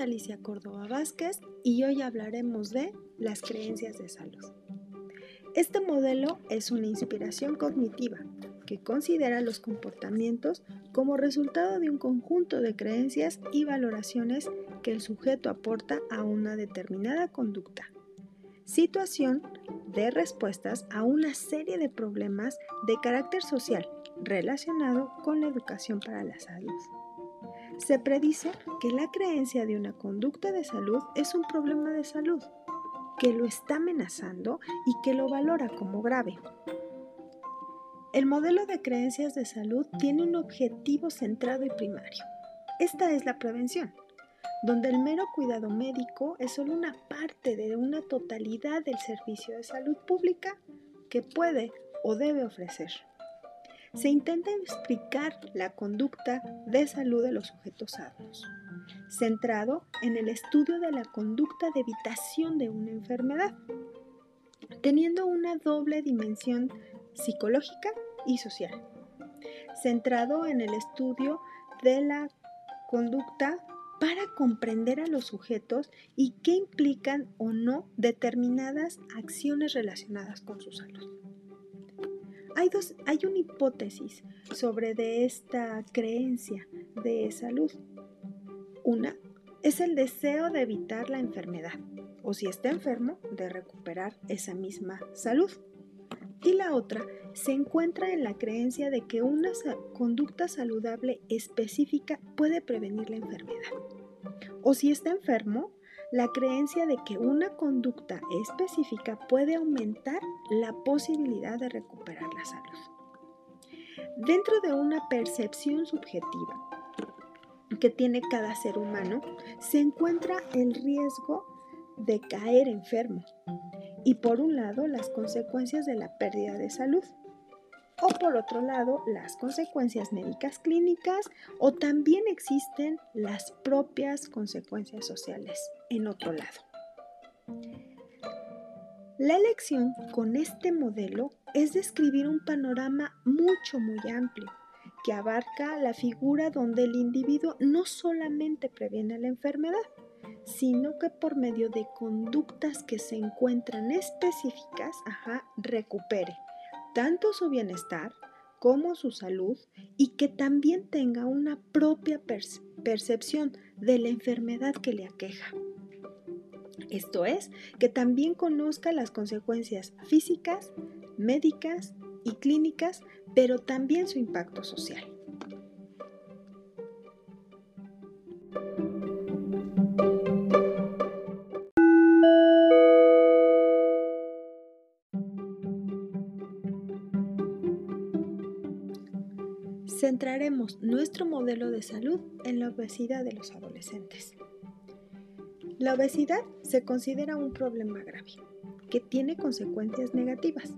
Alicia Córdoba Vázquez y hoy hablaremos de las creencias de salud. Este modelo es una inspiración cognitiva que considera los comportamientos como resultado de un conjunto de creencias y valoraciones que el sujeto aporta a una determinada conducta, situación de respuestas a una serie de problemas de carácter social relacionado con la educación para la salud. Se predice que la creencia de una conducta de salud es un problema de salud, que lo está amenazando y que lo valora como grave. El modelo de creencias de salud tiene un objetivo centrado y primario. Esta es la prevención, donde el mero cuidado médico es solo una parte de una totalidad del servicio de salud pública que puede o debe ofrecer se intenta explicar la conducta de salud de los sujetos sanos, centrado en el estudio de la conducta de evitación de una enfermedad, teniendo una doble dimensión psicológica y social, centrado en el estudio de la conducta para comprender a los sujetos y qué implican o no determinadas acciones relacionadas con su salud. Hay, dos, hay una hipótesis sobre de esta creencia de salud. Una es el deseo de evitar la enfermedad o si está enfermo, de recuperar esa misma salud. Y la otra se encuentra en la creencia de que una conducta saludable específica puede prevenir la enfermedad. O si está enfermo, la creencia de que una conducta específica puede aumentar la posibilidad de recuperar la salud. Dentro de una percepción subjetiva que tiene cada ser humano, se encuentra el riesgo de caer enfermo y por un lado las consecuencias de la pérdida de salud o por otro lado las consecuencias médicas clínicas o también existen las propias consecuencias sociales en otro lado. La elección con este modelo es describir un panorama mucho muy amplio que abarca la figura donde el individuo no solamente previene la enfermedad, sino que por medio de conductas que se encuentran específicas, recupere tanto su bienestar como su salud y que también tenga una propia percepción de la enfermedad que le aqueja. Esto es, que también conozca las consecuencias físicas, médicas y clínicas, pero también su impacto social. centraremos nuestro modelo de salud en la obesidad de los adolescentes. La obesidad se considera un problema grave que tiene consecuencias negativas,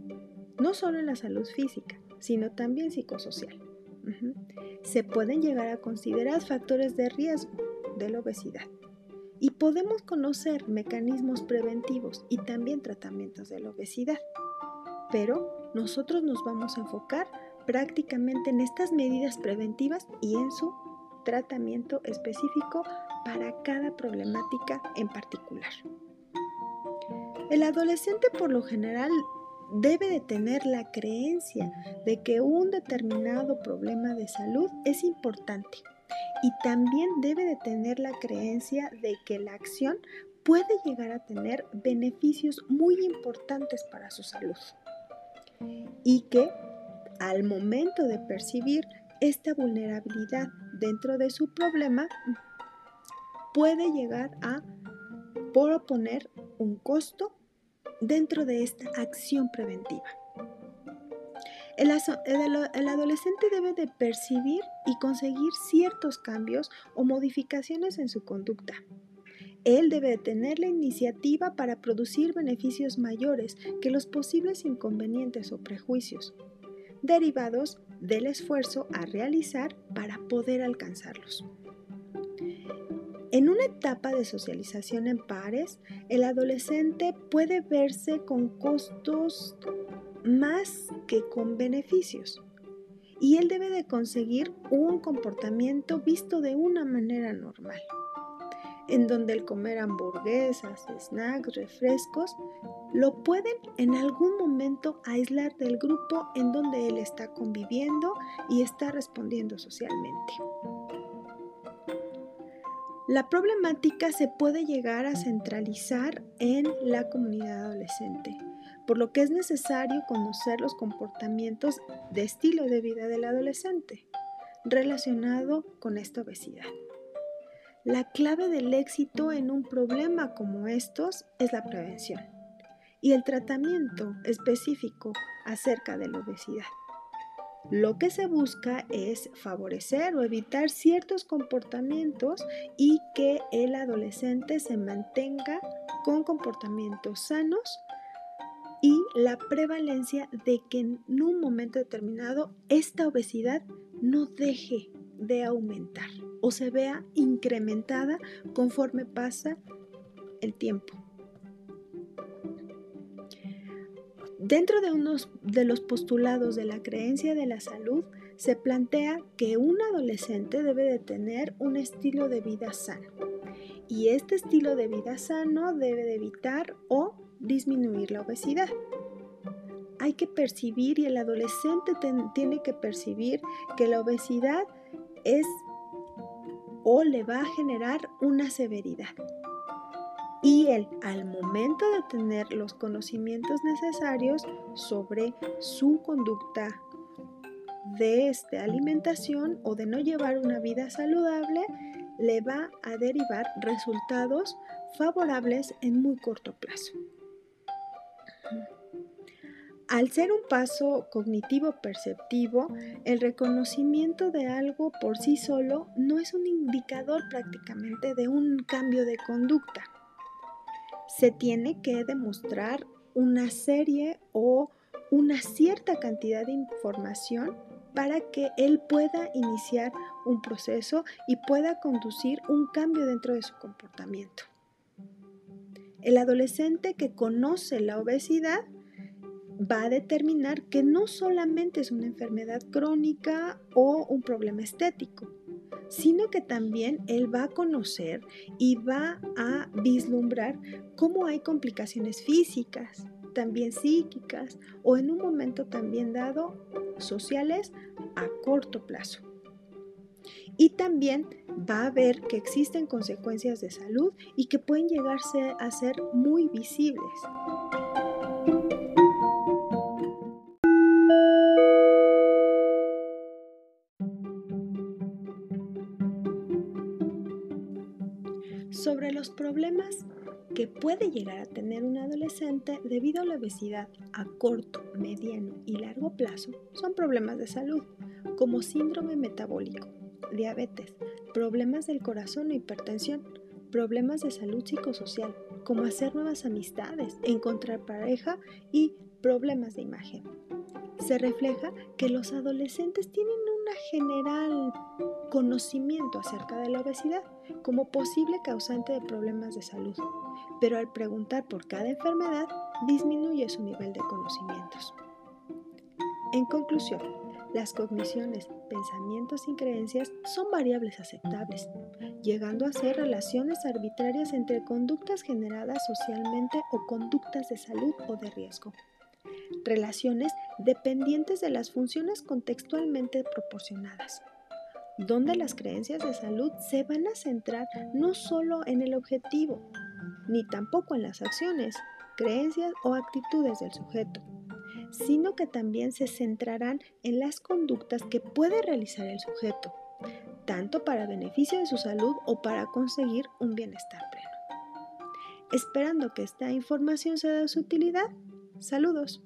no solo en la salud física, sino también psicosocial. Se pueden llegar a considerar factores de riesgo de la obesidad y podemos conocer mecanismos preventivos y también tratamientos de la obesidad. Pero nosotros nos vamos a enfocar prácticamente en estas medidas preventivas y en su tratamiento específico para cada problemática en particular. El adolescente por lo general debe de tener la creencia de que un determinado problema de salud es importante y también debe de tener la creencia de que la acción puede llegar a tener beneficios muy importantes para su salud y que al momento de percibir esta vulnerabilidad dentro de su problema, puede llegar a proponer un costo dentro de esta acción preventiva. El, adolescente debe de percibir y conseguir ciertos cambios o modificaciones en su conducta. Él debe de tener la iniciativa para producir beneficios mayores que los posibles inconvenientes o prejuicios derivados del esfuerzo a realizar para poder alcanzarlos. En una etapa de socialización en pares, el adolescente puede verse con costos más que con beneficios y él debe de conseguir un comportamiento visto de una manera normal, en donde el comer hamburguesas, snacks, refrescos, lo pueden en algún momento aislar del grupo en donde él está conviviendo y está respondiendo socialmente. La problemática se puede llegar a centralizar en la comunidad adolescente, por lo que es necesario conocer los comportamientos de estilo de vida del adolescente relacionado con esta obesidad. La clave del éxito en un problema como estos es la prevención y el tratamiento específico acerca de la obesidad. Lo que se busca es favorecer o evitar ciertos comportamientos y que el adolescente se mantenga con comportamientos sanos y la prevalencia de que en un momento determinado esta obesidad no deje de aumentar o se vea incrementada conforme pasa el tiempo. Dentro de unos de los postulados de la creencia de la salud, se plantea que un adolescente debe de tener un estilo de vida sano. Y este estilo de vida sano debe de evitar o disminuir la obesidad. Hay que percibir y el adolescente tiene que percibir que la obesidad es o le va a generar una severidad y él al momento de tener los conocimientos necesarios sobre su conducta de esta alimentación o de no llevar una vida saludable, le va a derivar resultados favorables en muy corto plazo. Al ser un paso cognitivo perceptivo, el reconocimiento de algo por sí solo no es un indicador prácticamente de un cambio de conducta se tiene que demostrar una serie o una cierta cantidad de información para que él pueda iniciar un proceso y pueda conducir un cambio dentro de su comportamiento. El adolescente que conoce la obesidad va a determinar que no solamente es una enfermedad crónica o un problema estético, sino que también él va a conocer y va a vislumbrar cómo hay complicaciones físicas, también psíquicas o en un momento también dado sociales a corto plazo. Y también va a ver que existen consecuencias de salud y que pueden llegarse a ser muy visibles. Los problemas que puede llegar a tener un adolescente debido a la obesidad a corto, mediano y largo plazo son problemas de salud, como síndrome metabólico, diabetes, problemas del corazón o hipertensión, problemas de salud psicosocial, como hacer nuevas amistades, encontrar pareja y problemas de imagen. Se refleja que los adolescentes tienen general conocimiento acerca de la obesidad como posible causante de problemas de salud, pero al preguntar por cada enfermedad disminuye su nivel de conocimientos. En conclusión, las cogniciones, pensamientos y creencias son variables aceptables, llegando a ser relaciones arbitrarias entre conductas generadas socialmente o conductas de salud o de riesgo. Relaciones dependientes de las funciones contextualmente proporcionadas donde las creencias de salud se van a centrar no solo en el objetivo, ni tampoco en las acciones, creencias o actitudes del sujeto, sino que también se centrarán en las conductas que puede realizar el sujeto, tanto para beneficio de su salud o para conseguir un bienestar pleno. Esperando que esta información sea de su utilidad, saludos.